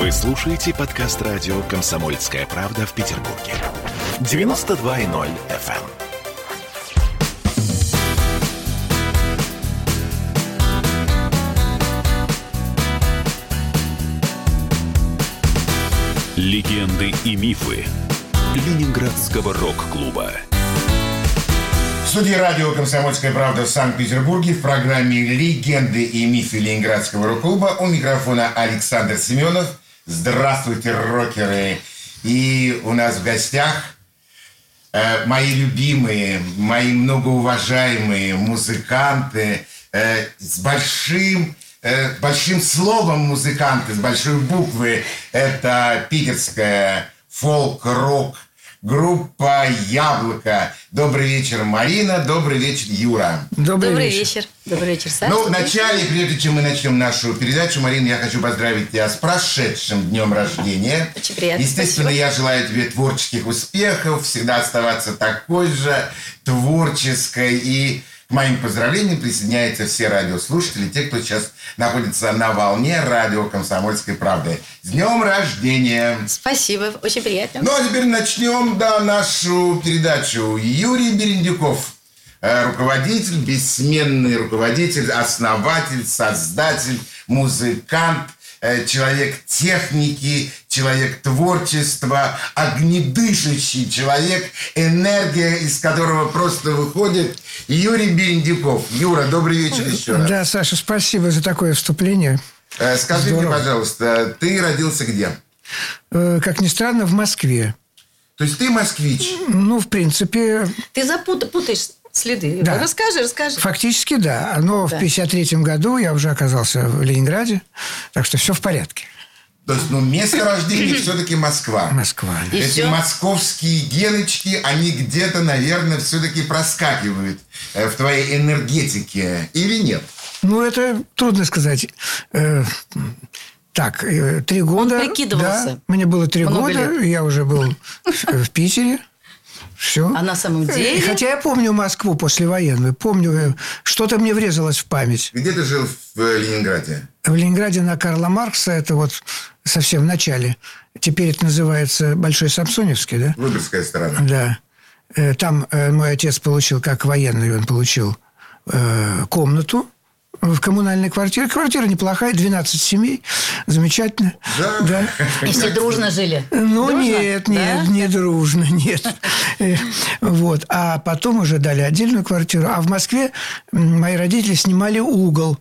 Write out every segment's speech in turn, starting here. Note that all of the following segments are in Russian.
Вы слушаете подкаст радио «Комсомольская правда» в Петербурге. 92.0 FM. Легенды и мифы Ленинградского рок-клуба. В студии радио «Комсомольская правда» в Санкт-Петербурге в программе «Легенды и мифы Ленинградского рок-клуба» у микрофона Александр Семенов. Здравствуйте, рокеры! И у нас в гостях э, мои любимые, мои многоуважаемые музыканты э, с большим э, большим словом музыканты, с большой буквы. Это питерская фолк-рок группа «Яблоко». Добрый вечер, Марина. Добрый вечер, Юра. Добрый, Добрый вечер. вечер. Добрый вечер, Саша. Ну, вначале, прежде чем мы начнем нашу передачу, Марина, я хочу поздравить тебя с прошедшим днем рождения. Очень приятно, Естественно, спасибо. я желаю тебе творческих успехов, всегда оставаться такой же творческой. И к моим поздравлениям присоединяются все радиослушатели, те, кто сейчас находится на волне радио «Комсомольской правды». С днем рождения! Спасибо, очень приятно. Ну, а теперь начнем, да, нашу передачу. Юрий Берендюков, э, руководитель, бессменный руководитель, основатель, создатель, музыкант, э, человек техники, человек творчества, огнедышащий человек, энергия из которого просто выходит. Юрий Берендюков. Юра, добрый вечер еще раз. Да, Саша, спасибо за такое вступление. Э, Скажи мне, Здорово. пожалуйста, ты родился где? Э, Как ни странно, в Москве. То есть ты москвич? Ну, в принципе, Ты запутаешь следы. Да. Расскажи, расскажи. фактически да. Но в Да. 1953 году я уже оказался в Ленинграде, так что все в порядке. То есть, ну, место рождения все-таки Москва. Москва. И Эти всё? московские геночки, они где-то, наверное, все-таки проскакивают э, в твоей энергетике. Или нет? Ну, это трудно сказать. Э, Так, э, три года. прикидывался. Да, мне было три года, лет. я уже был в Питере. Все. А на самом деле? Хотя я помню Москву послевоенную. Помню, э, что-то мне врезалось в память. Где ты жил в э, Ленинграде? В Ленинграде на Карла Маркса, это вот совсем в начале. Теперь это называется Большой Самсоневский, да? Выборгская сторона. Да. Э, Там э, мой отец получил, как военный, он получил э, комнату в коммунальной квартире. Квартира неплохая, 12 семей. Замечательно. Да. И все дружно жили. Ну, Дружно? нет, нет, Да? не дружно, нет. Э, Вот. А потом уже дали отдельную квартиру. А в Москве мои родители снимали угол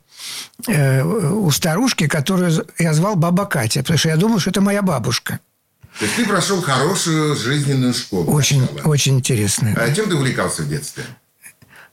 э, у старушки, которую я звал Баба Катя, потому что я думал, что это моя бабушка. То есть ты прошел хорошую жизненную школу. Очень, сначала. очень интересная. А чем ты увлекался в детстве?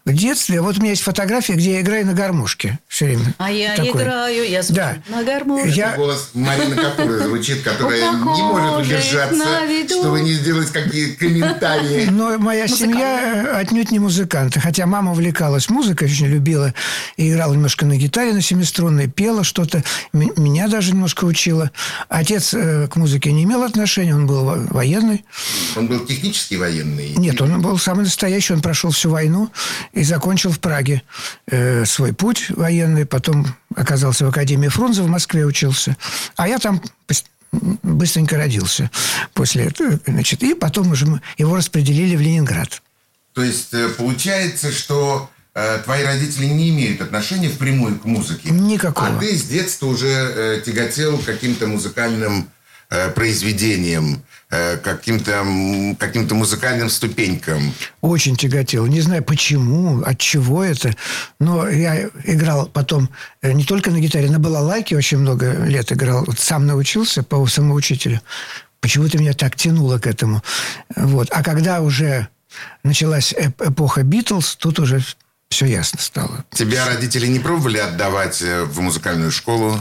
В детстве, вот у меня есть фотография, где я играю на гармошке все время. А я Такое. играю, я звучу Да. на гармошке. Я- Голос Марины Капуры звучит, которая не может удержаться, чтобы не сделать какие комментарии. Но моя семья э, отнюдь не музыканты. Хотя мама увлекалась музыкой, очень любила и играла немножко на гитаре на семиструнной, пела что-то. Меня даже немножко учила. Отец э, к музыке не имел отношения, он был во- военный. Он был технически военный. Нет, он был самый настоящий, он прошел всю войну и закончил в Праге э, свой путь военный, потом оказался в Академии Фрунзе, в Москве учился. А я там быстренько родился после этого. Значит, и потом уже его распределили в Ленинград. То есть э, получается, что э, твои родители не имеют отношения впрямую к музыке. Никакого. А ты с детства уже э, тяготел каким-то музыкальным э, произведениям, э, каким-то м, каким-то музыкальным ступенькам. Очень тяготел. Не знаю почему, от чего это. Но я играл потом э, не только на гитаре, на балалайке очень много лет играл. Вот сам научился по самоучителю. Почему-то меня так тянуло к этому. Вот. А когда уже началась эп- эпоха Битлз, тут уже все ясно стало. Тебя родители не пробовали отдавать э, в музыкальную школу?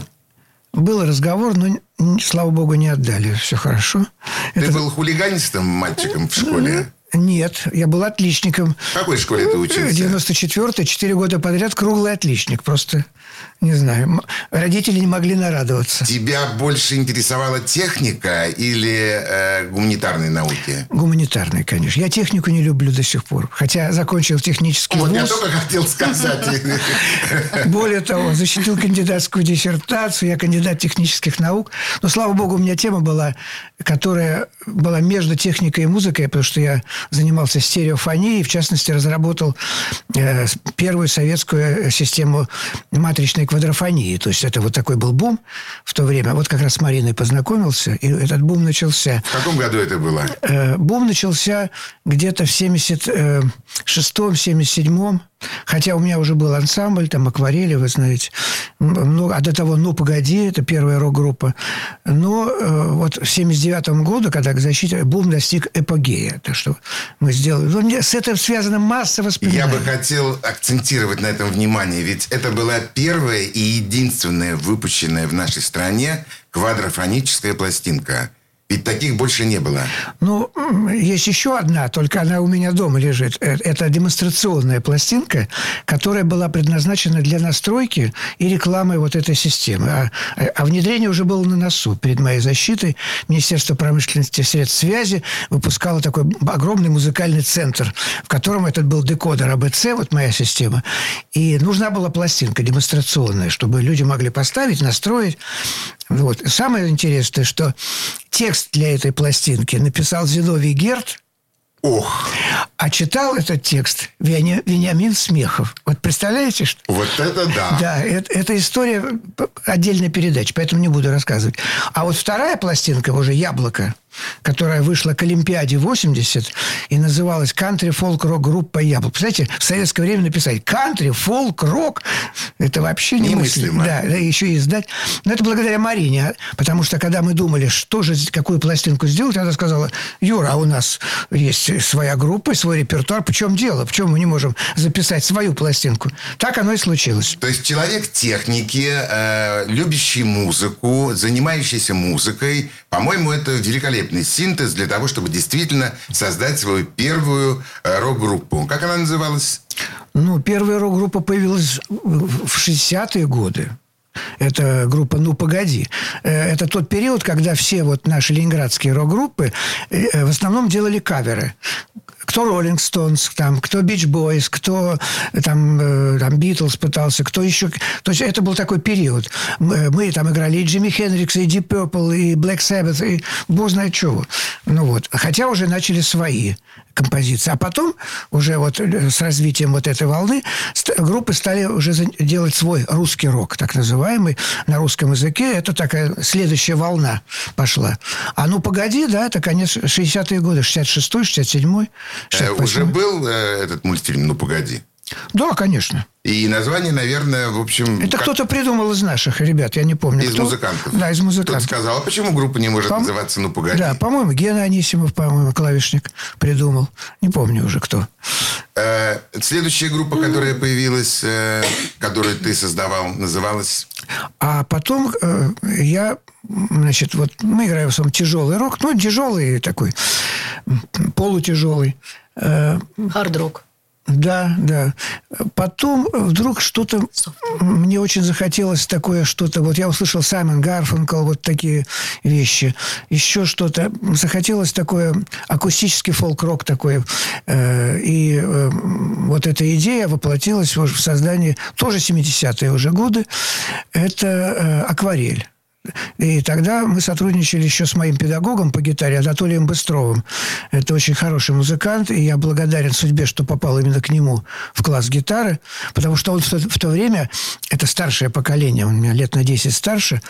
Был разговор, но, слава богу, не отдали. Все хорошо. Ты Это- был хулиганистым мальчиком в школе? Нет, я был отличником. В какой школе ты учился? 94-й, 4 года подряд круглый отличник. Просто Не знаю. Родители не могли нарадоваться. Тебя больше интересовала техника или э, гуманитарные науки? Гуманитарные, конечно. Я технику не люблю до сих пор. Хотя закончил технический Вот я вуз. только хотел сказать. Более того, защитил кандидатскую диссертацию, я кандидат технических наук. Но, слава богу, у меня тема была, которая была между техникой и музыкой, потому что я занимался стереофонией, в частности, разработал э, первую советскую систему матричной квадрофонии. То есть это вот такой был бум в то время. Вот как раз с Мариной познакомился, и этот бум начался. В каком году это было? Э, Бум начался где-то в 76-77 Хотя у меня уже был ансамбль, там акварели, вы знаете. Много- а до того «Ну, погоди», это первая рок-группа. Но э, вот в 79 году, когда к защите, бум достиг эпогея. Так что мы сделали... Ну, с этим связана масса Я воспоминаний. бы хотел акцентировать на этом внимание, ведь это была первая и единственная выпущенная в нашей стране квадрофоническая пластинка. Ведь таких больше не было. Ну, есть еще одна, только она у меня дома лежит. Э, Это демонстрационная пластинка, которая была предназначена для настройки и рекламы вот этой системы. А, а внедрение уже было на носу. Перед моей защитой Министерство промышленности и средств связи выпускало такой огромный музыкальный центр, в котором этот был декодер АБЦ, вот моя система. И нужна была пластинка демонстрационная, чтобы люди могли поставить, настроить. Вот. Самое интересное, что текст для этой пластинки написал Зиновий Герд, Ох, а читал этот текст Веня- Вениамин Смехов. Вот представляете, что... вот это да. Да, это, это история отдельной передачи, поэтому не буду рассказывать. А вот вторая пластинка уже «Яблоко», которая вышла к Олимпиаде 80 и называлась «Кантри фолк рок группа Яблоко». Представляете, в советское время написать «Кантри фолк рок» это вообще немыслимо. Да, да, еще и издать. Но это благодаря Марине, а, потому что когда мы думали, что же, какую пластинку сделать, она сказала, Юра, а у нас есть своя группа, свой репертуар, в чем дело? Почему мы не можем записать свою пластинку? Так оно и случилось. То есть человек техники, э, любящий музыку, занимающийся музыкой, по-моему, это великолепный синтез для того, чтобы действительно создать свою первую э, рок-группу. Как она называлась? Ну, первая рок-группа появилась в 60-е годы. Это группа «Ну, погоди». Э, Это тот период, когда все вот наши ленинградские рок-группы э, в основном делали каверы. Кто Роллинг Стоунс, там, кто Бич Бойс, кто э, там, э, там Битлз пытался, кто еще... То есть это был такой период. Мы, мы там играли и Джимми Хендрикс, и Deep Purple, и Black Sabbath, и бог знает чего. Ну вот. Хотя уже начали свои композиции. А потом уже вот э, с развитием вот этой волны группы стали уже делать свой русский рок, так называемый, на русском языке. Это такая следующая волна пошла. А ну погоди, да, это конец 60-е годы, 66-й, 67-й, Э, 68-й. Уже был э, этот мультфильм «Ну, погоди». Да, конечно. И название, наверное, в общем... Это как- кто-то придумал из наших ребят, я не помню. Из кто. музыкантов. Да, из Кто-то музыкантов. сказал, а почему группа не может Пом- называться «Ну, погоди»? Да, по-моему, Гена Анисимов, по-моему, клавишник придумал. Не помню уже кто. Э, следующая группа, которая появилась, э, которую ты создавал, называлась... А потом э, я, значит, вот мы играем в основном тяжелый рок, ну, тяжелый такой, полутяжелый. Хард-рок. Да, да. Потом вдруг что-то... Мне очень захотелось такое что-то... Вот я услышал Саймон Гарфанкл, вот такие вещи. Еще что-то. Захотелось такое акустический фолк-рок такой. Э, И э, вот эта идея воплотилась в создании... Тоже 70-е уже годы. Это э, акварель. И тогда мы сотрудничали еще с моим педагогом по гитаре Анатолием Быстровым. Это очень хороший музыкант, и я благодарен судьбе, что попал именно к нему в класс гитары, потому что он в то, в то время, это старшее поколение, он меня лет на 10 старше,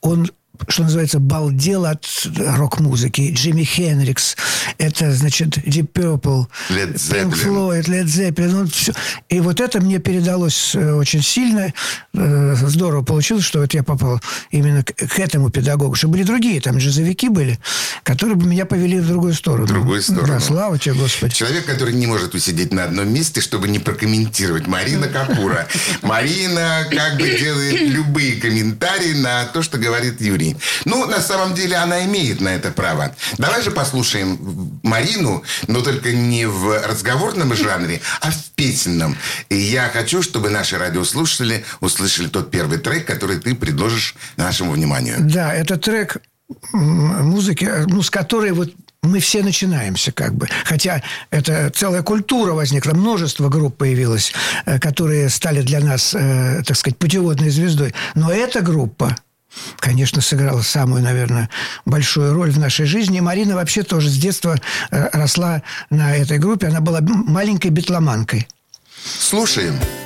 он что называется, балдел от рок-музыки. Джимми Хенрикс, это, значит, Deep Purple, Led Pink. Floyd, Led Zeppelin, ну, все. И вот это мне передалось э, очень сильно. Э, Здорово получилось, что вот я попал именно к, к этому педагогу. Что были другие, там джазовики были, которые бы меня повели в другую сторону. В другую сторону. Да, слава тебе, Господи. Человек, который не может усидеть на одном месте, чтобы не прокомментировать. Марина Капура. Марина как бы делает любые комментарии на то, что говорит Юрий. Любви. Ну, на самом деле, она имеет на это право. Давай же послушаем Марину, но только не в разговорном жанре, а в песенном. И я хочу, чтобы наши радиослушатели услышали тот первый трек, который ты предложишь нашему вниманию. Да, это трек музыки, ну, с которой вот мы все начинаемся как бы. Хотя это целая культура возникла, множество групп появилось, э, которые стали для нас, э, так сказать, путеводной звездой. Но эта группа, конечно, сыграла самую, наверное, большую роль в нашей жизни. И Марина вообще тоже с детства э, росла на этой группе. Она была маленькой битломанкой. Слушаем. Я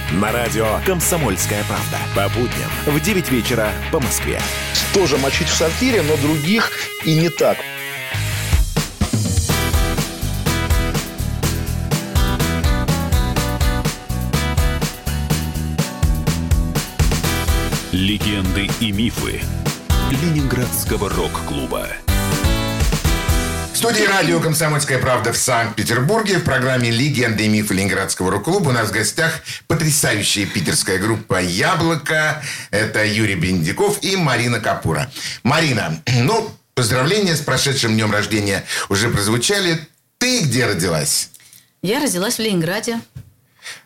На радио «Комсомольская правда». По будням в 9 вечера по Москве. Тоже мочить в сортире, но других и не так. Легенды и мифы Ленинградского рок-клуба. Студии радио «Комсомольская правда» в Санкт-Петербурге в программе «Легенды и мифы Ленинградского рок-клуба» у нас в гостях потрясающая питерская группа «Яблоко». Это Юрий Бендиков и Марина Капура. Марина, ну, поздравления с прошедшим днем рождения уже прозвучали. Ты где родилась? Я родилась в Ленинграде.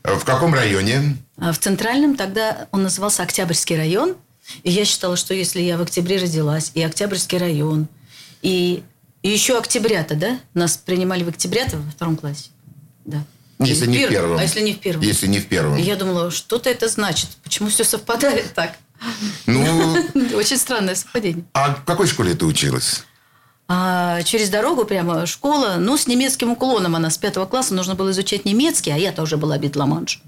В каком районе? А В Центральном тогда он назывался Октябрьский район. И я считала, что если я в октябре родилась, и Октябрьский район, и, и еще октябрята, да? Нас принимали в октябрята во втором классе. Да. Если не в первом. А если не в первом? Если не в первом. И я думала, что-то это значит. Почему все совпадает так? Ну, Очень странное совпадение. а в какой школе ты училась? А через дорогу прямо школа, ну, с немецким уклоном. Она с пятого класса нужно было изучать немецкий, а я тоже была битломанш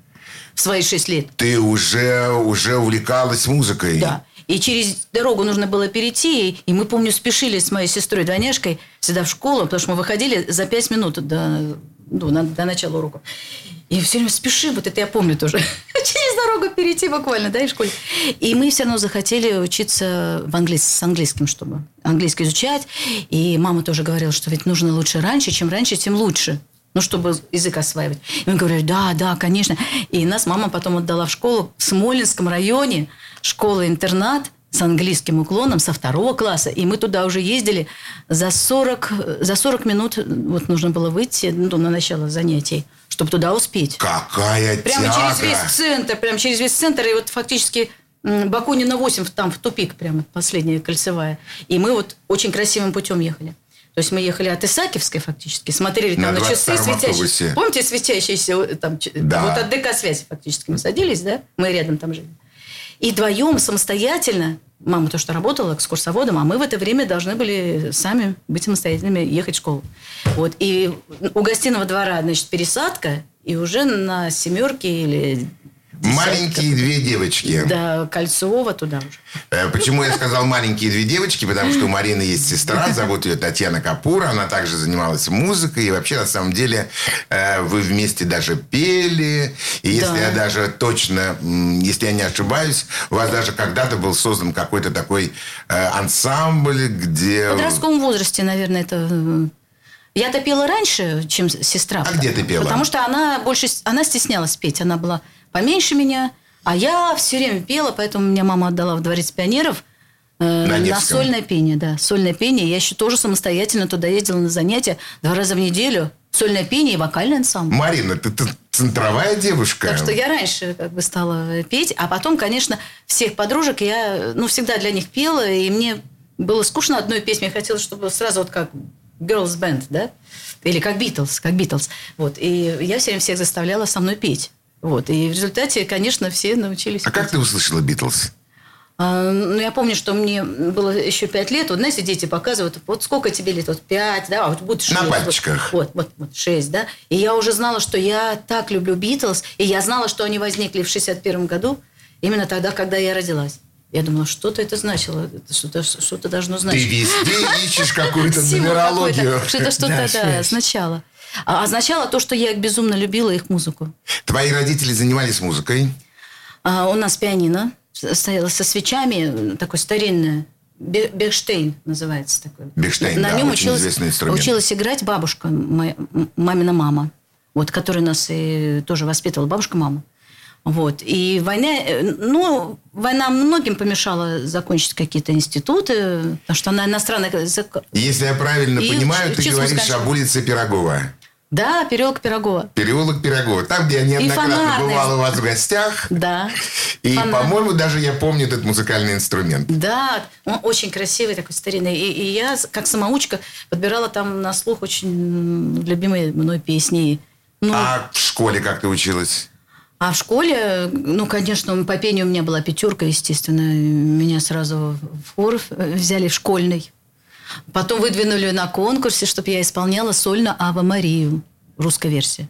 в свои шесть лет. Ты уже, уже увлекалась музыкой? Да. И через дорогу нужно было перейти. И мы, помню, спешили с моей сестрой-двойняшкой всегда в школу, потому что мы выходили за пять минут до, ну, на- до начала урока. И все время спешим, вот это я помню тоже. Через дорогу перейти буквально, да, и в школе. И мы все равно захотели учиться в английс- с английским, чтобы английский изучать. И мама тоже говорила, что ведь нужно лучше раньше, чем раньше, тем лучше. Ну, чтобы язык осваивать. И мы говорили, да, да, конечно. И нас мама потом отдала в школу в Смоленском районе, школа-интернат с английским уклоном со второго класса. И мы туда уже ездили за 40, за 40 минут. Вот нужно было выйти ну, на начало занятий, чтобы туда успеть. Какая Прямо тяга! через весь центр, прямо через весь центр. И вот фактически Бакунина 8, там в тупик прямо, последняя кольцевая. И мы вот очень красивым путем ехали. То есть мы ехали от Исаакиевской фактически, смотрели там На на, часы 22-м светящиеся. Помните светящиеся э, там, ч- Да. вот от ДК связи фактически мы садились, да? Мы рядом там жили. И вдвоем самостоятельно, мама то, что работала экскурсоводом, а мы в это время должны были сами быть самостоятельными, ехать в школу. Вот. И у гостиного двора, значит, пересадка, И уже на семерке или Маленькие две девочки. до Кольцова туда уже. Э, Почему я сказал маленькие две девочки? Потому что у Марины есть сестра, зовут ее Татьяна Капура. Она также занималась музыкой. И вообще, на самом деле, э, вы вместе даже пели. И если Да. я даже точно, если я не ошибаюсь, у вас даже когда-то был создан какой-то такой э, ансамбль, где... В подростковом возрасте, наверное, это... Я-то пела раньше, чем сестра. А где ты пела? Потому что она больше... Она стеснялась петь. Она была поменьше меня. А я все время пела, поэтому меня мама отдала в Дворец пионеров э, На на, сольное пение, да. Сольное пение. Я еще тоже самостоятельно туда ездила на занятия два раза в неделю. Сольное пение и вокальный ансамбль. Марина, ты, ты центровая девушка. Так что я раньше как бы стала петь, а потом, конечно, всех подружек я, ну, всегда для них пела, и мне было скучно одной песни, я хотела, чтобы сразу вот как Girls Band, да, или как Битлз, как Битлз, вот, и я все время всех заставляла со мной петь, вот, и в результате, конечно, все научились А как петь. ты услышала Битлз? А, ну, я помню, что мне было еще пять лет. Вот, знаете, дети показывают, вот сколько тебе лет? Вот пять, да, а вот будет шесть. На пальчиках. Вот, вот, вот, шесть, да. И я уже знала, что я так люблю Битлз, и я знала, что они возникли в 61 году, именно тогда, когда я родилась. Я думала, что-то это значило, это что-то, что-то должно Ты значить. везде ищешь какую-то нумерологию. Что-то, что-то, Да, да, связь. Означало. А означало то, что я безумно любила их музыку. Твои родители занимались музыкой. А, у нас пианино стояло со свечами, такое старинное. Бе- Бехштейн называется такой. Бехштейн, На да, нем очень училась, инструмент. училась играть бабушка, моя, мамина мама, вот, которая нас и тоже воспитывала, бабушка мама. Вот. И война, э, ну, война многим помешала закончить какие-то институты, потому что она иностранная язык. Если я правильно И понимаю, ты говоришь скончалась. об улице Пирогова. Да, переулок Пирогова. Переулок Пирогова. Там, где я неоднократно фонарный. бывал у вас в гостях. Да. И, Фонарь. по-моему, даже я помню этот музыкальный инструмент. Да, он очень красивый такой старинный. И, и я, как самоучка, подбирала там на слух очень любимые мной песни. Ну. А в школе как ты училась? В школе, ну, конечно, по пению у меня была пятерка, естественно. Меня сразу в хор взяли в школьный. Потом выдвинули на конкурсе, чтобы я исполняла сольно «Ава Марию», русская версия.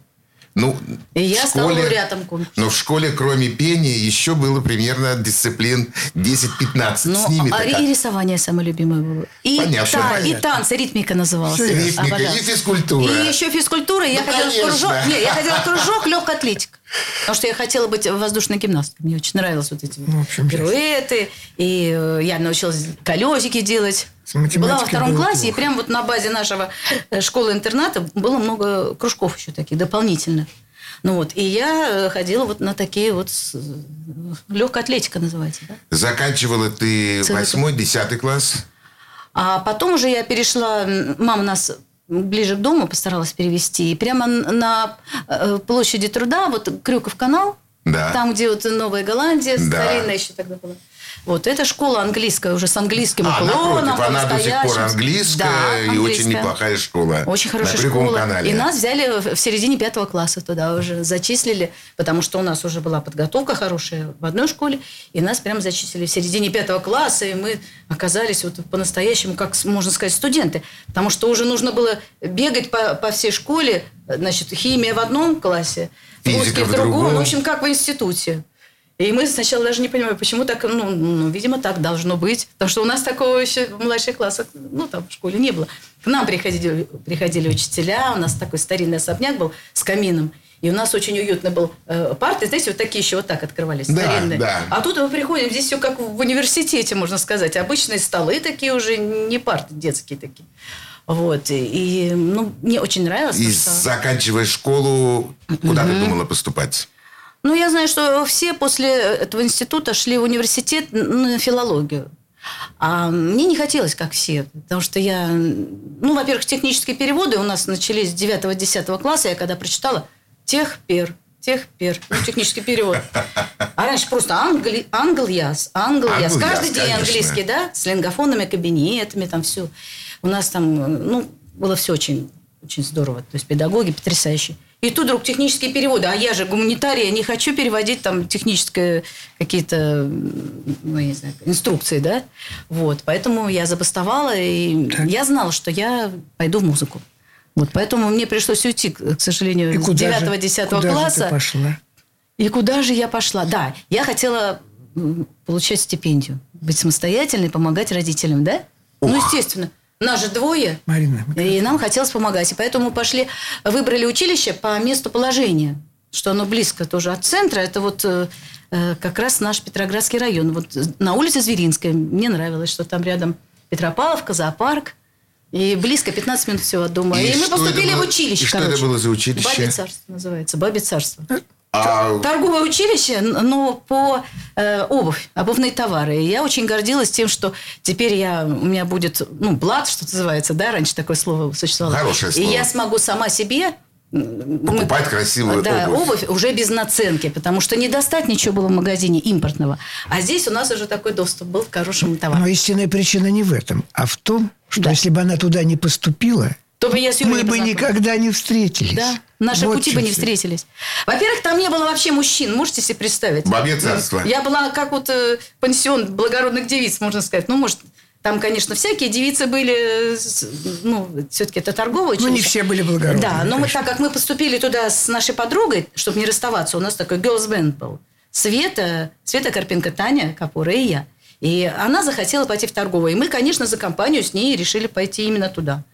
Ну, И я в стала школе- лауреатом конкурса. Но в школе, кроме пения, еще было примерно дисциплин 10-15. Ну, С ними а и рисование самое любимое было. И, Понятно. та- и Понятно. танцы, ритмика называлась. Ритмика Обожала. и физкультура. И еще физкультура. Я Ну, ходила в конечно. кружок. Не, я ходила в кружок легкая атлетика. Потому что я хотела быть воздушной гимнасткой. Мне очень нравилось вот эти Ну, общем, пируэты. И э, я научилась колесики делать. Была во втором классе, и плохо. прям вот на базе нашего э, школы-интерната было много кружков еще таких дополнительных. Ну вот, и я э, ходила вот на такие вот... Легкая атлетика называется, да? Заканчивала ты Целый 8-10 класс? А потом уже я перешла, мама нас ближе к дому постаралась перевести, и прямо на э, площади труда, вот Крюков канал, Да. там, где вот Новая Голландия, Да. старинная еще тогда была. Вот, это школа английская, уже с английским А, уклоном. напротив, она до сих пор английская Да, и очень неплохая школа. Очень хорошая на школа. канале. И нас взяли в- середине пятого класса туда уже зачислили, потому что у нас уже была подготовка хорошая в одной школе, и нас прям зачислили в середине пятого класса, и мы оказались вот по-настоящему, как можно сказать, студенты. Потому что уже нужно было бегать по, по всей школе, значит, химия в одном классе, Физика в другом. в общем, как в институте. И мы сначала даже не понимали, почему так, ну, ну, видимо, так должно быть. Потому что у нас такого еще в младших классах, ну, там в школе не было. К нам приходили, приходили учителя, у нас такой старинный особняк был с камином. И у нас очень уютно был э, парты, знаете, вот такие еще вот так открывались, Да, старинные. да. А тут мы приходим, здесь все как в университете, можно сказать. Обычные столы такие уже, не парты детские такие. Вот. И, ну, мне очень нравилось. И что- заканчивая школу, куда ты думала поступать? Ну, я знаю, что все после этого института шли в университет на филологию. А мне не хотелось, как все, потому что я... Ну, во-первых, технические переводы у нас начались с 9-10 класса. Я когда прочитала техпер, техпер, ну, технический перевод. А раньше просто англи, англ-яс, англ-яс. Каждый день конечно. английский, да, с лингофонными кабинетами, там все. У нас там, ну, было все очень, очень здорово. То есть педагоги потрясающие. И тут вдруг технические переводы. А я же гуманитарий, я не хочу переводить там технические какие-то, ну, не знаю, инструкции, да? Вот. Поэтому я забастовала, и я знала, что я пойду в музыку. Вот поэтому мне пришлось уйти, к сожалению, И с куда же- 9-10 куда же ты класса. пошла? И куда же я пошла? Да, я хотела получать стипендию, быть самостоятельной, помогать родителям, да? Ну, естественно. Нас же двое. Марина, И нам хотелось помогать. И поэтому мы пошли, выбрали училище по месту положения, что оно близко тоже от центра. Это вот э, э, как раз наш Петроградский район. Вот э, на улице Зверинская. Мне нравилось, что там рядом Петропавловка, зоопарк. И близко, 15 минут всего от дома. И И, мы это поступили было- в училище, и что это короче. было за училище? Бабе царство называется. Бабе царство. А Торговое училище, но по э, обувь, обувные товары. И я очень гордилась тем, что теперь я, у меня будет, ну, блат, что называется, да, раньше такое слово существовало. Хорошее слово. И я смогу сама себе Покупать мы- красивую да, обувь. уже без наценки, потому что не достать ничего было в магазине импортного. А здесь у нас уже такой доступ был к хорошему товару. Но истинная причина не в этом, а в том, что Да. если бы она туда не поступила, То бы я с Юлей мы не бы никогда не встретились. Да, наши Вот пути бы не встретились. Во-первых, там не было вообще мужчин, можете себе представить? Бабье царство. Я была как вот э, пансион благородных девиц, можно сказать. Ну, может, там, конечно, всякие девицы были, э, ну, все-таки это торговое Ну, не все были благородные, Да, но мы, конечно. так как мы поступили туда с нашей подругой, чтобы не расставаться, у нас такой girls band был. Света, Света Карпенко, Таня Капура и я. И она захотела пойти в торговое. И мы, конечно, за компанию с ней решили пойти именно туда.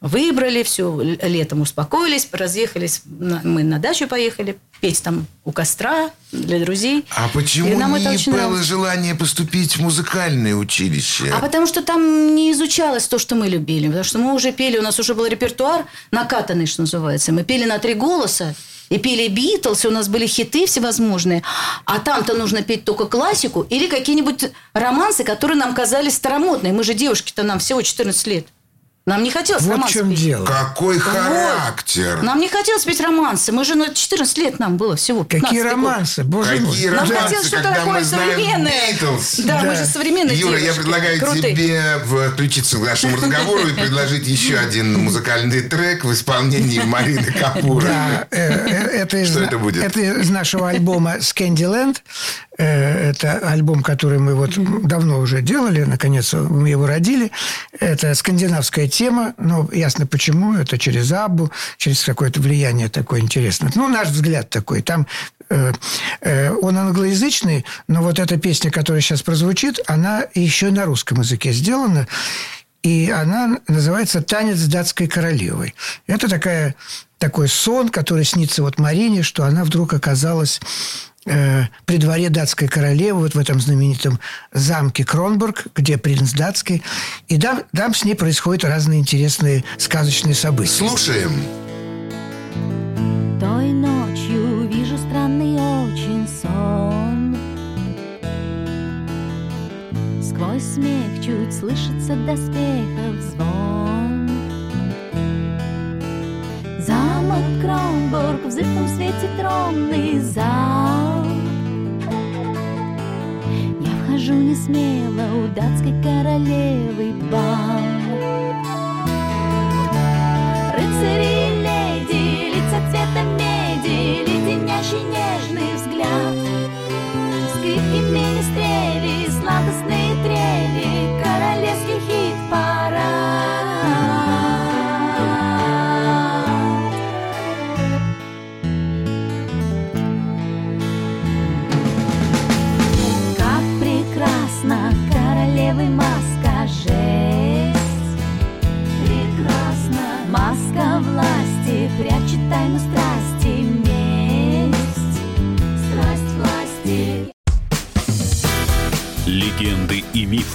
Выбрали все, летом успокоились, разъехались, мы на дачу поехали, петь там у костра для друзей. А почему И нам это не очень было нравилось. желание поступить в музыкальное училище? А потому что там не изучалось то, что мы любили. Потому что мы уже пели, у нас уже был репертуар накатанный, что называется. Мы пели на три голоса. И пели Битлз, и у нас были хиты всевозможные. А там-то нужно петь только классику или какие-нибудь романсы, которые нам казались старомодные. Мы же девушки-то, нам всего 14 лет. Нам не хотелось Вот в романсы чем петь. дело. Какой характер! Нам не хотелось петь романсы. Мы же на 14 лет нам было всего. 15 Какие год. романсы, боже мой. Нам романсы, хотелось что-то такое современное. Битлз. Да, мы Да. же современные Юра, я девушки. предлагаю Крутые. тебе включиться к нашему разговору и предложить еще один музыкальный трек в исполнении Марины Капуры. Да, э, э, это из, Что это будет? это из нашего альбома Scandyland. Э, Это альбом, который мы вот давно уже делали, наконец мы его родили. Это скандинавская тема, но ясно почему. Это через Аббу, через какое-то влияние такое интересное. Ну, наш взгляд такой. Там э, э, он англоязычный, но вот эта песня, которая сейчас прозвучит, она еще и на русском языке сделана. И она называется «Танец датской королевой». Это такая, такой сон, который снится вот Марине, что она вдруг оказалась э, при дворе датской королевы, вот в этом знаменитом замке Кронбург, где принц датский. И там, там с ней происходят разные интересные сказочные события. Слушаем. Той ночью вижу странный очень сон Сквозь смех чуть слышится доспехов звон Замок Кронбург в зыбком свете тронный зал Я вхожу не смело у датской королевы бал Рыцари леди, лица цвета меди, леденящий нежный взгляд. Скрипки, министрели,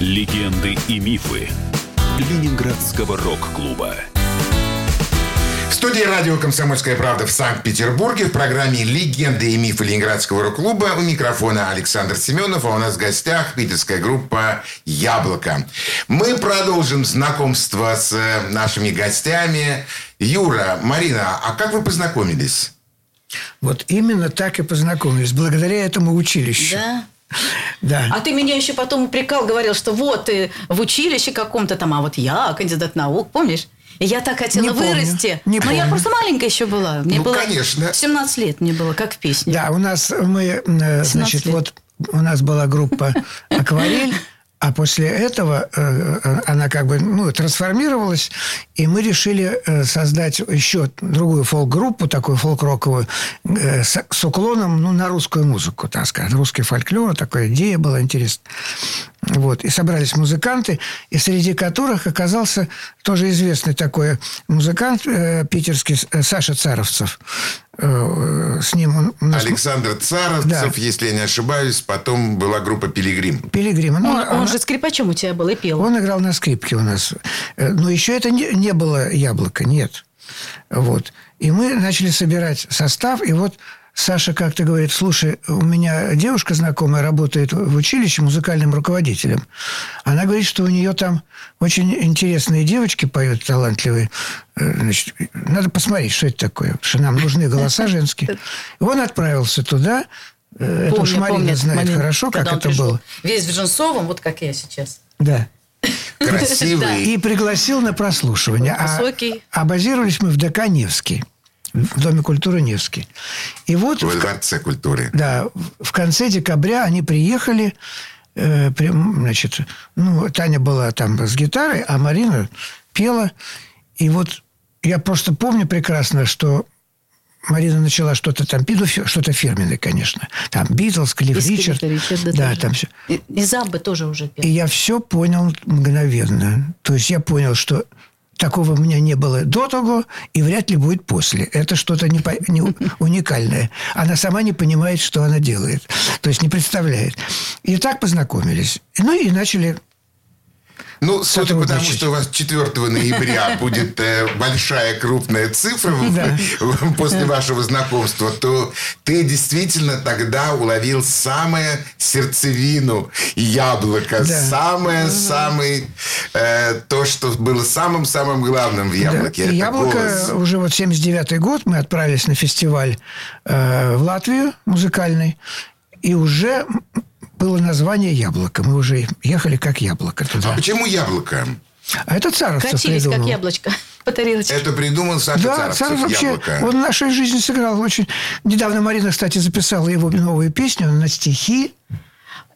Легенды и мифы Ленинградского рок-клуба. студии радио «Комсомольская правда» в Санкт-Петербурге в программе «Легенды и мифы Ленинградского рок-клуба» у микрофона Александр Семенов, а у нас в гостях питерская группа «Яблоко». Мы продолжим знакомство с э, нашими гостями. Юра, Марина, а как вы познакомились? Вот именно так и познакомились, благодаря этому училищу. Да. Да. А ты меня еще потом упрекал, говорил, что вот ты в училище каком-то там, а вот я кандидат наук, помнишь? И я так хотела Не помню, вырасти. не Но я просто маленькая еще была. Мне Ну, было конечно. 17 лет мне было, как в песне. Да, у нас мы, э, значит, лет. вот у нас была группа «Акварель», а после этого э, э, она как бы ну, трансформировалась, и мы решили э, создать еще другую фолк-группу, такую фолк-роковую, с уклоном ну, на русскую музыку, так сказать, русский фольклор, такая идея была интересная. Вот. И собрались музыканты, и среди которых оказался тоже известный такой музыкант э, питерский э, Саша Царовцев. Э, С ним он нас Александр Царовцев, Да. если я не ошибаюсь, потом была группа «Пилигрим». Пилигрима. Ну, Он, он он- же скрипачом у тебя был и пел. он играл на скрипке у нас. Э, Но еще это не, не было яблоко, нет. Вот. И мы начали собирать состав, и вот Саша как-то говорит, слушай, у меня девушка знакомая работает в училище музыкальным руководителем. Она говорит, что у нее там очень интересные девочки поют, талантливые. Э, Значит, надо посмотреть, что это такое, потому что нам нужны голоса женские. И он отправился туда. Э, Это уж Помню, Марина помню знает момент, хорошо, как это пришел. было. Весь в Джинсовом, вот как я сейчас. Да. Красивый. И пригласил на прослушивание. А- Высокий. А, базировались мы в ДК «Невский», в Доме культуры «Невский». И вот, В в, Дворце культуры. да, в конце декабря они приехали, э, при- значит, ну, Таня была там с гитарой, а Марина пела. И вот я просто помню прекрасно, что Марина начала что-то там ну, что-то фирменное, конечно. Там Битлз, Клифф И Ричард. Да, да, тоже. там все. И, и Заббы тоже уже пел. И я все понял мгновенно. То есть я понял, что такого у меня не было до того и вряд ли будет после. Это что-то не, не уникальное. Она сама не понимает, что она делает. То есть не представляет. И так познакомились. Ну и начали... Ну, судя по тому, что у вас 4 ноября будет э, большая крупная цифра Да. после вашего знакомства, то ты действительно тогда уловил самое сердцевину яблока, Да. самое-самое э, то, что было самым-самым главным в яблоке. Да. «Яблоко» голос. уже вот 79 год мы отправились на фестиваль э, в Латвию музыкальный. И уже было название «Яблоко». Мы уже ехали как яблоко туда. А почему яблоко? А это Царовцев Катились, придумал. как яблочко по тарелочке. Это придумал Саша Да, Царовцев, Царов вообще, яблоко. он в нашей жизни сыграл очень... Недавно Марина, кстати, записала его новую песню на стихи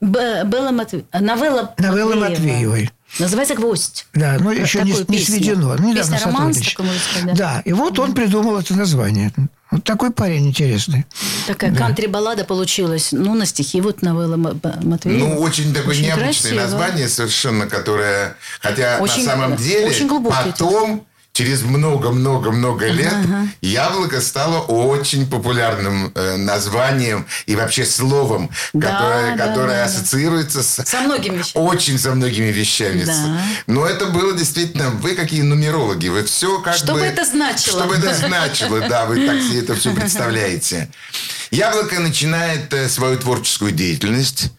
Б- Белла Матве- Новелла Новеллы Матвеева. Матвеевой. Называется «Гвоздь». Да, но Вот еще не, такую не песню. сведено. Ну, Песня романс, такой, можно сказать, да. Да, и вот он придумал это название. Вот такой парень интересный. Такая кантри-баллада получилась. Ну, на стихи вот Новелла Матвеева. Ну, очень такое Очень необычное красиво. название совершенно, которое... Хотя Очень- на самом деле очень потом, через много-много-много лет, яблоко стало очень популярным э, названием и вообще словом, Да, которое, да, которое да, да. ассоциируется с... Со многими вещами. Очень со многими вещами. Да. Но это было действительно... Вы какие нумерологи, вы все как Что бы... бы это значило? Что бы это значило, да, вы так себе это все представляете. Яблоко начинает э, свою творческую деятельность.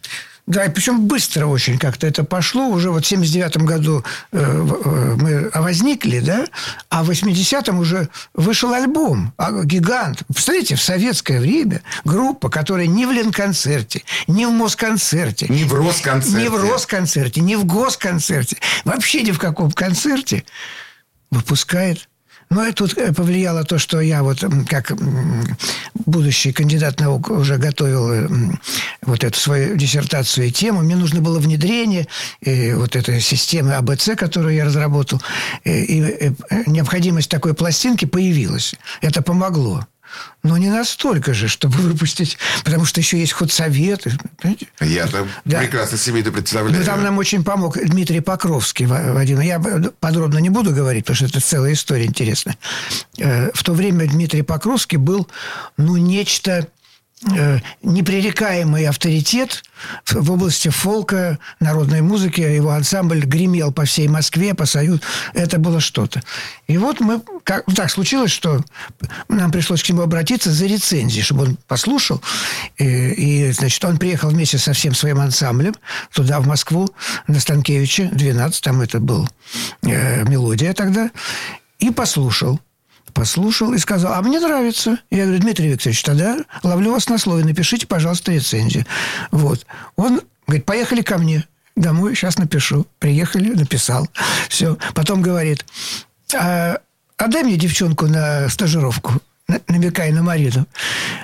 Да, и причем быстро очень как-то это пошло. Уже вот в 79 году э, э, мы возникли, да, а в 80-м уже вышел альбом а, «Гигант». Представляете, в советское время группа, которая ни в Ленконцерте, ни в Москонцерте, Не в Росконцерте. ни в Росконцерте, ни в Госконцерте, вообще ни в каком концерте выпускает. Но и тут э, повлияло то, что я вот как будущий кандидат наук уже готовил э, вот эту свою диссертацию и тему. Мне нужно было внедрение э, вот этой системы АБЦ, которую я разработал. И необходимость такой пластинки появилась. Это помогло. Но не настолько же, чтобы выпустить, потому что еще есть худсоветы. понимаете? Я-то Да. прекрасно себе это представляю. Ну, там нам очень помог Дмитрий Покровский, Ва- Вадим. Я б- подробно не буду говорить, потому что это целая история интересная. Э, В то время Дмитрий Покровский был, ну, нечто непререкаемый авторитет в в области фолка, народной музыки. Его ансамбль гремел по всей Москве, по Союзу. Это было что-то. И вот мы... Как, так случилось, что нам пришлось к нему обратиться за рецензией, чтобы он послушал. И, и, значит, он приехал вместе со всем своим ансамблем туда, в Москву, на Станкевича, 12, там это был э, мелодия тогда, и послушал. Послушал и сказал, а мне нравится. Я говорю, Дмитрий Викторович, тогда ловлю вас на слове, напишите, пожалуйста, рецензию. Вот. Он говорит, поехали ко мне домой, сейчас напишу. Приехали, написал. Все. Потом говорит, а, отдай мне девчонку на стажировку намекая на Марину.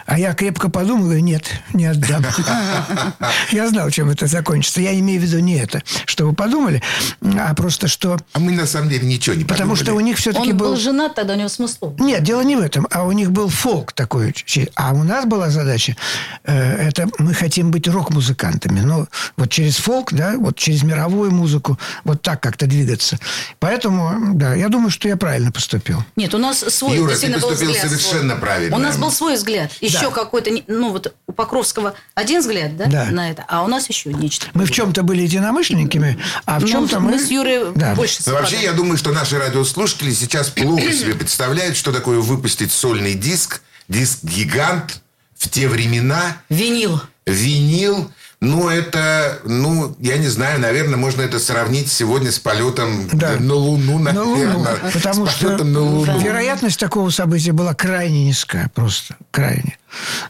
А я крепко подумал, говорю, нет, не отдам. Я знал, чем это закончится. Я имею в виду не это, что вы подумали, а просто что... А мы на самом деле ничего не Потому что у подумали. них все-таки Он был... был женат, тогда у него смыслов. Нет, дело не в этом. А у них был фолк такой. А у нас была задача, э, это мы хотим быть рок-музыкантами. Но вот через фолк, да, вот через мировую музыку, вот так как-то двигаться. Поэтому, да, я думаю, что я правильно поступил. Нет, у нас свой Юра, ты был поступил взгляд совершенно правильно. У нас был свой взгляд. Еще Да. какой-то, ну вот у Покровского один взгляд, да, Да. на это, а у нас еще нечто. Мы в чем-то были единомышленниками, а в Ну, чем-то мы... мы с Юрой Да. больше Но вообще, я думаю, что наши радиослушатели сейчас плохо себе представляют, что такое выпустить сольный диск, диск-гигант в те времена, Винил. винил. Ну, это, ну, я не знаю, наверное, можно это сравнить сегодня с полетом Да. на Луну, На наверное. Луну. Потому с что на Луну. вероятность такого события была крайне низкая. Просто крайне.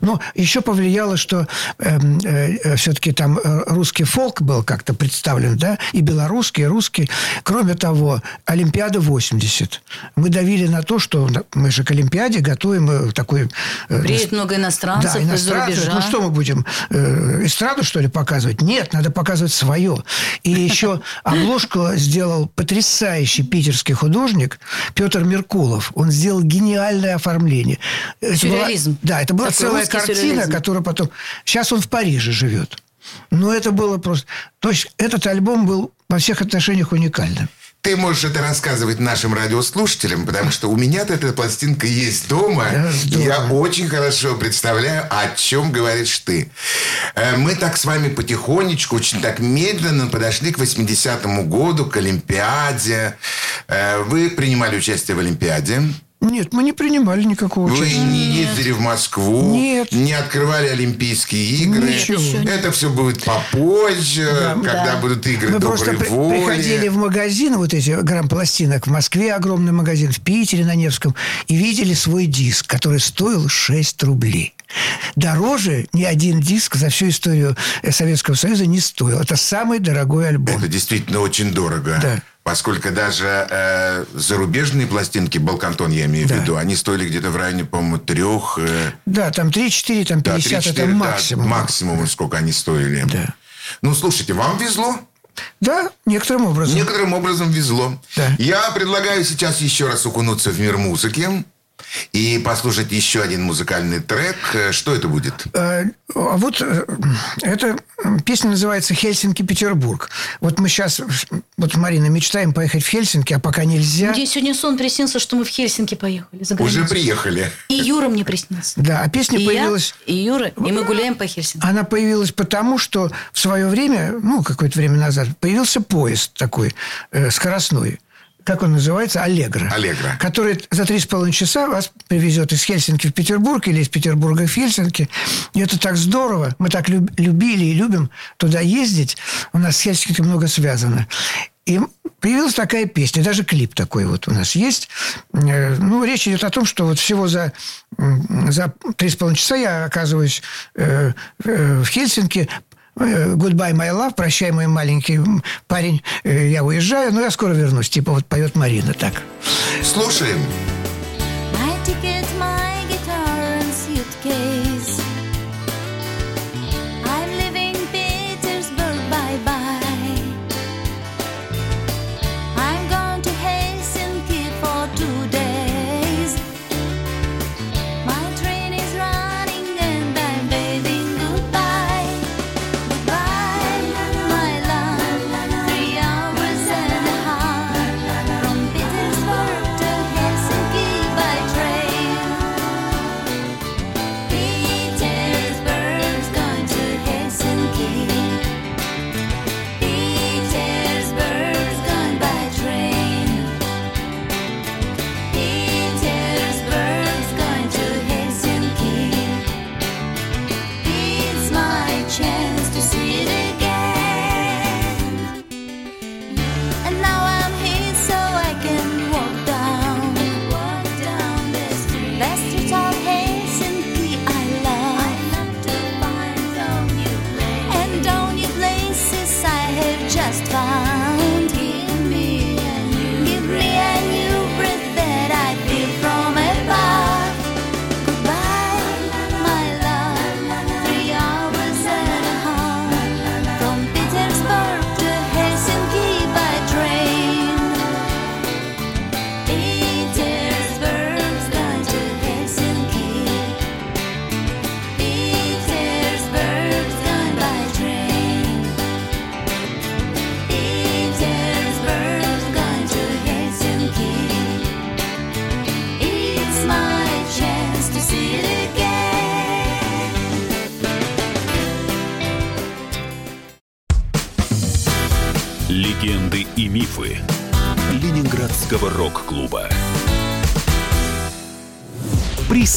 Но еще повлияло, что все-таки там э, русский фолк был как-то представлен, да, и белорусский, и русский. Кроме того, Олимпиада 80. Мы давили на то, что мы же к Олимпиаде готовим э, такой... э, Приедет много иностранцев да, иностранцев. рубежа. Ну что мы будем, э, эстраду, что ли, показывать? Нет, надо показывать свое. И еще обложку сделал потрясающий питерский художник Петр Меркулов. Он сделал гениальное оформление. Сюрреализм. да, это была Такой целая картина, сюрреализм. которая потом... Сейчас он в Париже живет. Но это было просто... То есть этот альбом был во всех отношениях уникальным. Ты можешь это рассказывать нашим радиослушателям, потому что у меня-то эта пластинка есть дома. Да, и я очень хорошо представляю, о чем говоришь ты. Э, Мы так с вами потихонечку, очень так медленно подошли к 80-му году, к Олимпиаде. Э, Вы принимали участие в Олимпиаде. Нет, мы не принимали никакого Вы участия. не ездили в Москву, Нет. не открывали Олимпийские игры. Ничего. Это все будет попозже, когда Да. будут игры Мы просто доброй при- воли. приходили в магазин, вот эти грамм пластинок, в Москве огромный магазин, в Питере на Невском, и видели свой диск, который стоил 6 рублей. Дороже ни один диск за всю историю э, Советского Союза не стоил. Это самый дорогой альбом. Это действительно очень дорого. Да. Поскольку даже э, зарубежные пластинки, Балкантон я имею в Да. виду, они стоили где-то в районе, по-моему, трех... э, Да, там 3-4, там да, 50, 3-4, это да, максимум. максимум, сколько они стоили. Да. Ну, слушайте, вам везло. Да, некоторым образом. Некоторым образом везло. Да. Я предлагаю сейчас еще раз окунуться в мир музыки и послушать еще один музыкальный трек. Э, Что это будет? Э, А вот э, эта песня называется «Хельсинки-Петербург». Вот мы сейчас, вот с Мариной мечтаем поехать в Хельсинки, а пока нельзя. Мне сегодня сон приснился, что мы в Хельсинки поехали. За Уже приехали. И Юра мне приснился. Да, а песня и появилась... я, и Юра, и мы гуляем по Хельсинки. Она появилась потому, что в свое время, ну, какое-то время назад, появился поезд такой э, скоростной. Как он называется? Аллегро. Аллегро. Который за три с половиной часа вас привезет из Хельсинки в Петербург или из Петербурга в Хельсинки. И это так здорово. Мы так люб- любили и любим туда ездить. У нас с Хельсинки много связано. И появилась такая песня, даже клип такой вот у нас есть. Э, Ну, речь идет о том, что вот всего за, за три с половиной часа я оказываюсь э, э, в Хельсинки, Goodbye, my love, прощай, мой маленький парень, Э, я уезжаю, но я скоро вернусь. Типа вот поет Марина так. Слушаем.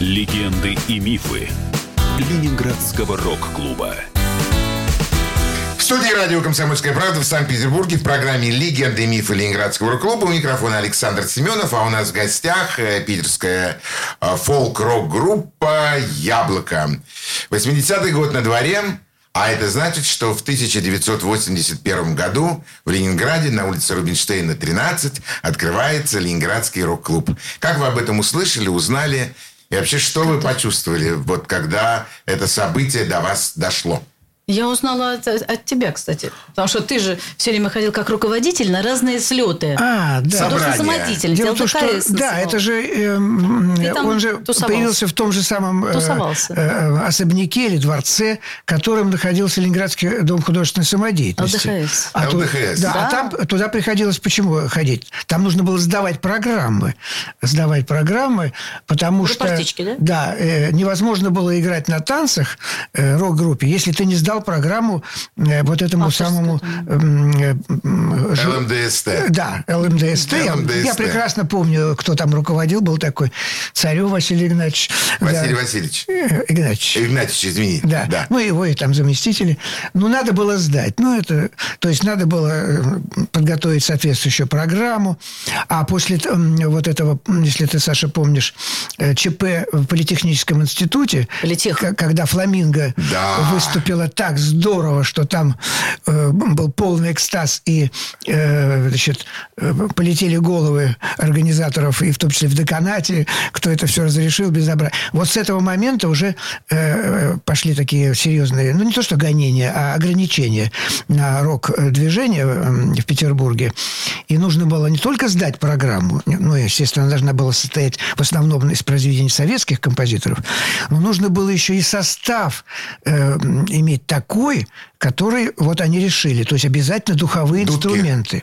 Легенды и мифы Ленинградского рок-клуба. В студии радио «Комсомольская правда» в Санкт-Петербурге в программе «Легенды и мифы Ленинградского рок-клуба». У микрофона Александр Семенов, а у нас в гостях э, питерская э, фолк-рок-группа «Яблоко». 80-й год на дворе, а это значит, что в 1981 году в Ленинграде на улице Рубинштейна, 13, открывается Ленинградский рок-клуб. Как вы об этом услышали, узнали? И вообще, что вы почувствовали, вот когда это событие до вас дошло? Я узнала от, от тебя, кстати. Потому что ты же все время ходил как руководитель на разные слеты. А, да. Собрание. Самодеятель. Дело в том, что да, это же там он же тусовался. появился в том же самом э, Тусовался. э, особняке или дворце, которым находился Ленинградский дом художественной самодеятельности. ЛДХС. А ЛДХС. да, Да. а там туда приходилось почему ходить? Там нужно было сдавать программы, сдавать программы, потому что да? да, э, невозможно было играть на танцах э, рок-группе, если ты не сдал программу э, вот этому Авторскую самому там. м, э, ЛМДСТ. да, ЛМДСТ. Я- ЛМДСТ. Я прекрасно помню, кто там руководил, был такой Царев Василий Игнатьевич. Василий да. Васильевич. Э, Игнатьевич. Игнатьевич, извините. Да. да. ну его и там заместители. Ну, надо было сдать. Ну, это, то есть, надо было подготовить соответствующую программу. А после вот этого, если ты, Саша, помнишь, ЧП в Политехническом институте, Политех. когда «Фламинго» Да. выступила так здорово, что там э, был полный экстаз, и э, значит, э, полетели головы организаторов, и в том числе в деканате, кто это все разрешил, безобразие. Вот с этого момента уже э, пошли такие серьезные, ну не то что гонения, а ограничения на рок-движение в Петербурге. И нужно было не только сдать программу, ну, естественно, она должна была состоять в основном из произведений советских композиторов, но нужно было еще и состав э, иметь такой, который вот они решили. То есть обязательно духовые Дудки. инструменты.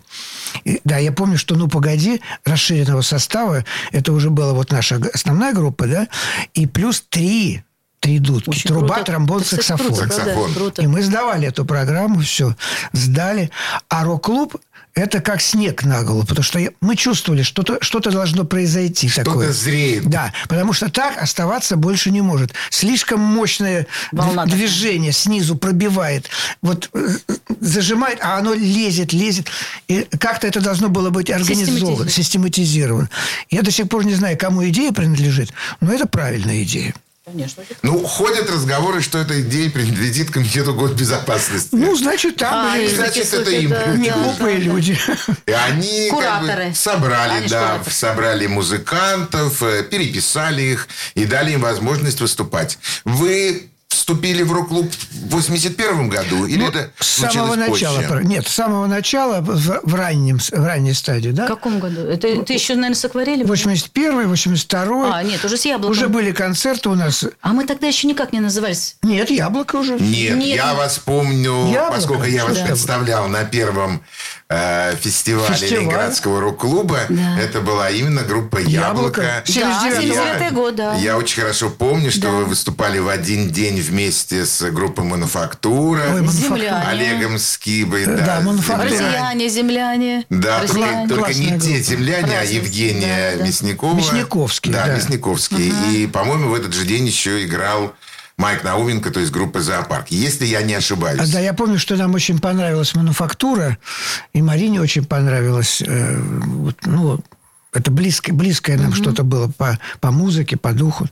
И, да, я помню, что «Ну, погоди» расширенного состава, это уже была вот наша основная группа, да, и плюс три, три дудки. Очень Труба, круто. тромбон, Это, саксофон. круто? Саксофон. Круто. И мы сдавали эту программу, все, сдали. А рок-клуб это как снег на голову, потому что мы чувствовали, что-то что должно произойти Что-то такое. зреет. Да, потому что так оставаться больше не может. Слишком мощное Волна дв- такая. движение снизу пробивает. Вот э, зажимает, а оно лезет, лезет. И как-то это должно было быть организовано, систематизировано. Я до сих пор не знаю, кому идея принадлежит, но это правильная идея. Конечно. Ну, ходят разговоры, что эта идея принадлежит Комитету госбезопасности. Ну, значит, там А, есть значит, это им не глупые да, люди. И они как Кураторы. бы собрали, Они да, кураторы. собрали музыкантов, э, переписали их и дали им возможность выступать. Вы вступили в рок-клуб в 81 году? Или Ну, это с самого начала. позже? Нет, с самого начала, в, в раннем, в ранней стадии, да? В каком году? Это ты еще, наверное, с акварелем? 81 82 А, нет, уже с яблоком. Уже были концерты у нас. А мы тогда еще никак не назывались. Нет, яблоко уже. Нет, Нет. я вас помню, Яблоко? поскольку я вас Да. представлял на первом э, фестивале Фестиваль. Ленинградского рок-клуба. Да. Это была именно группа Яблоко. «Яблоко». 79-й Я- 79-й год, да. Я очень хорошо помню, что Да. вы выступали в один день вместе с группой «Мануфактура». Земляне. Олегом Скибой. Да, Да, «Мануфактура». «Земляне». Россияне, земляне. Да, только, Россияне. только Классная не те земляне, а Разница, Евгения да, да. Мясникова. Мясниковский, Да, да. Мясниковский. И, по-моему, в этот же день еще играл Майк Науменко, то есть группа «Зоопарк». Если я не ошибаюсь. А, да, я помню, что нам очень понравилась мануфактура, и Марине очень понравилось. э, вот, ну, это близкое, близкое нам что-то было по, по музыке, по духу.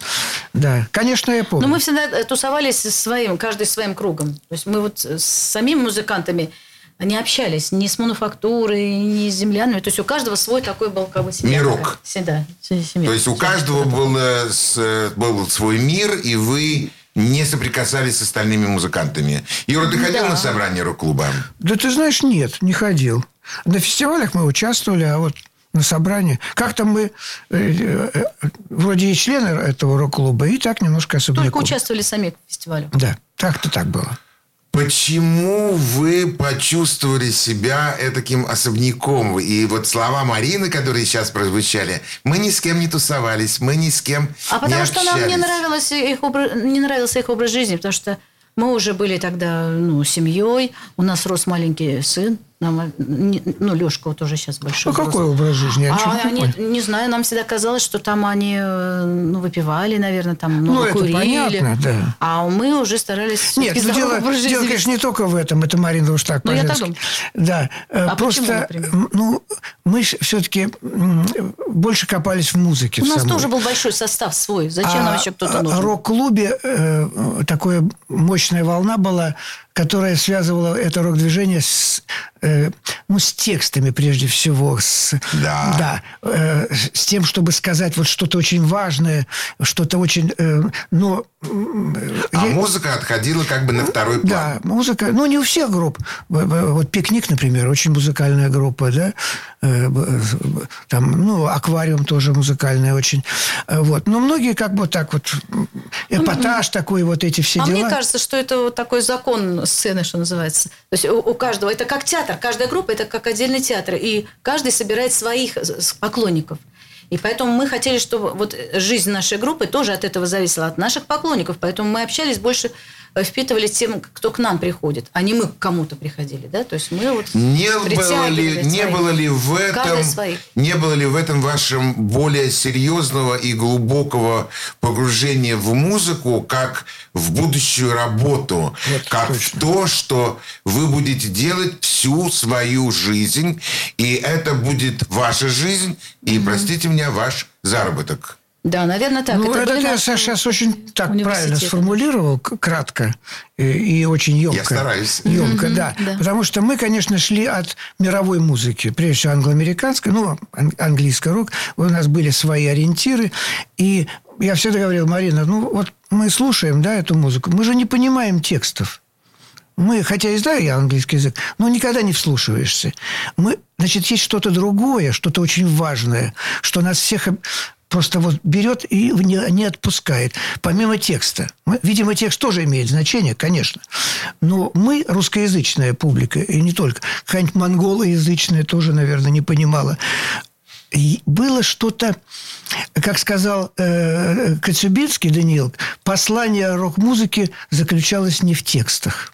Да, конечно, я помню. Но мы всегда э, тусовались со своим, каждый своим кругом. То есть мы вот с самими музыкантами не общались ни с мануфактурой, ни с землянами. То есть у каждого свой такой был как бы семья. Мирок. такая. Се- Да, се- семья. То есть у каждого был, э, с- был свой мир, и вы не соприкасались с остальными музыкантами. Юра, ты ходил Да. на собрание рок-клуба? Да ты знаешь, нет, не ходил. На фестивалях мы участвовали, а вот на собрании. Как-то мы э, э, вроде и члены этого рок-клуба, и так немножко Только особняком. участвовали сами в фестивале. Да, так-то так было. Почему вы почувствовали себя таким особняком? И вот слова Марины, которые сейчас прозвучали, мы ни с кем не тусовались, мы ни с кем А потому не что нам не, общались». нравилось их обра- не нравился их образ жизни, потому что мы уже были тогда ну, семьей, у нас рос маленький сын, нам, э, ну, Лешка вот уже сейчас большой. Какой взрослый. образ жизни? Ничего А не они, не знаю, нам всегда казалось, что там они э, ну, выпивали, наверное, там много Ну, это курили. понятно, да. А мы уже старались Нет, ну, дело, дело, конечно, не только в этом. Это Марина уж так Ну, я так думаю. Да. э, А Просто, почему, например? ну, мы все-таки больше копались в музыке. У в нас самой. тоже был большой состав свой. Зачем нам еще кто-то а нужен? рок-клубе э, такая мощная волна была, которая связывала это рок-движение с, э, ну, с текстами прежде всего. С, Да. Да. э, с тем, чтобы сказать вот что-то очень важное, что-то очень... э, но А я- музыка отходила как бы на второй план. да, музыка, ну не у всех групп. Вот «Пикник», например, очень музыкальная группа, да. Э, Там, ну, «Аквариум» тоже музыкальная очень. Э, Вот. Но многие как бы так вот, м, эпатаж такой, вот эти все А дела. мне кажется, что это вот такой закон сцены, что называется. То есть у, у каждого, это как театр, каждая группа это как отдельный театр, и каждый собирает своих с- поклонников. И поэтому мы хотели, чтобы вот жизнь нашей группы тоже от этого зависела, от наших поклонников. Поэтому мы общались больше, э, впитывали тем, кто к нам приходит, а не мы к кому-то приходили. Да? То есть мы вот Не было ли, не своих. было ли в этом, не было ли в этом вашем более серьезного и глубокого погружения в музыку, как в будущую работу, как в то, что вы будете делать всю свою жизнь, и это будет ваша жизнь, и, простите меня, ваш заработок. Да, наверное, так. ну, это это, были я наши сейчас очень так правильно сформулировал, кратко э, и очень емко. Я стараюсь. Емко, да. да. Потому что мы, конечно, шли от мировой музыки, прежде всего англоамериканской, ну, ан- английский рок. У нас были свои ориентиры. И я всегда говорил, Марина, ну, вот мы слушаем, да, эту музыку, мы же не понимаем текстов. Мы, хотя и знаю я английский язык, но никогда не вслушиваешься. Мы, значит, есть что-то другое, что-то очень важное, что нас всех просто вот берет и не, отпускает. Помимо текста. Видимо, текст тоже имеет значение, конечно. Но мы, русскоязычная публика, и не только, какая-нибудь монголоязычная тоже, наверное, не понимала. И было что-то, как сказал э, Коцюбинский Даниил, послание рок-музыки заключалось не в текстах,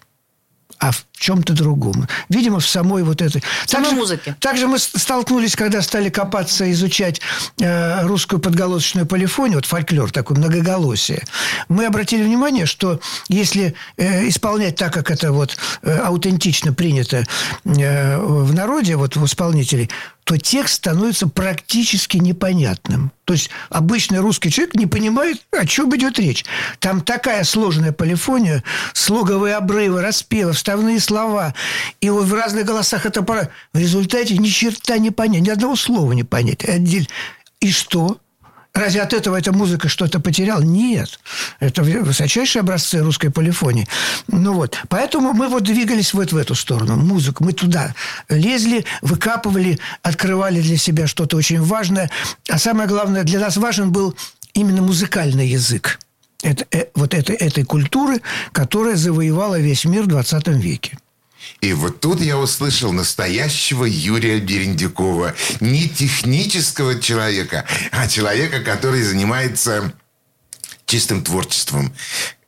а в чем-то другом. Видимо, в самой вот этой... В самой Также- музыке. Также мы столкнулись, когда стали копаться, изучать э, русскую подголосочную полифонию, вот фольклор такой, многоголосие. Мы обратили внимание, что если э, исполнять так, как это вот э, аутентично принято э, в народе, вот у исполнителей, то текст становится практически непонятным. То есть обычный русский человек не понимает, о чем идет речь. Там такая сложная полифония, слоговые обрывы, распевы, вставные слова. И вот в разных голосах это пора. В результате ни черта не понять, ни одного слова не понять. И что? Разве от этого эта музыка что-то потеряла? Нет. Это высочайшие образцы русской полифонии. Ну вот. Поэтому мы вот двигались вот в эту сторону. Музыку. Мы туда лезли, выкапывали, открывали для себя что-то очень важное. А самое главное, для нас важен был именно музыкальный язык. Это, э, вот этой, этой культуры, которая завоевала весь мир в 20 веке. И вот тут я услышал настоящего Юрия Берендюкова. Не технического человека, а человека, который занимается чистым творчеством.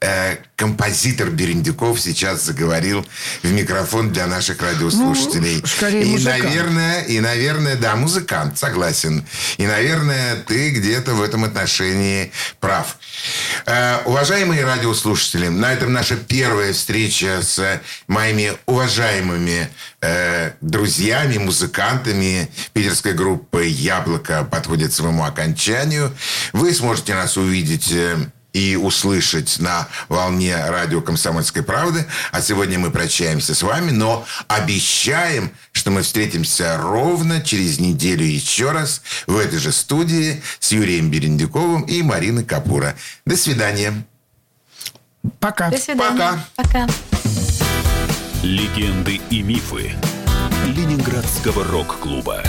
Э, композитор Берендюков сейчас заговорил в микрофон для наших радиослушателей. Ну, скорее и, музыкант. наверное, и, наверное, да, музыкант, согласен. И, наверное, ты где-то в этом отношении прав. Э, уважаемые радиослушатели, на этом наша первая встреча с моими уважаемыми э, друзьями, музыкантами питерской группы «Яблоко» подходит к своему окончанию. Вы сможете нас увидеть... и услышать на волне радио «Комсомольской правды». А сегодня мы прощаемся с вами, но обещаем, что мы встретимся ровно через неделю еще раз в этой же студии с Юрием Берендюковым и Мариной Капура. До свидания. Пока. До свидания. Пока. Пока. Легенды и мифы Ленинградского рок-клуба.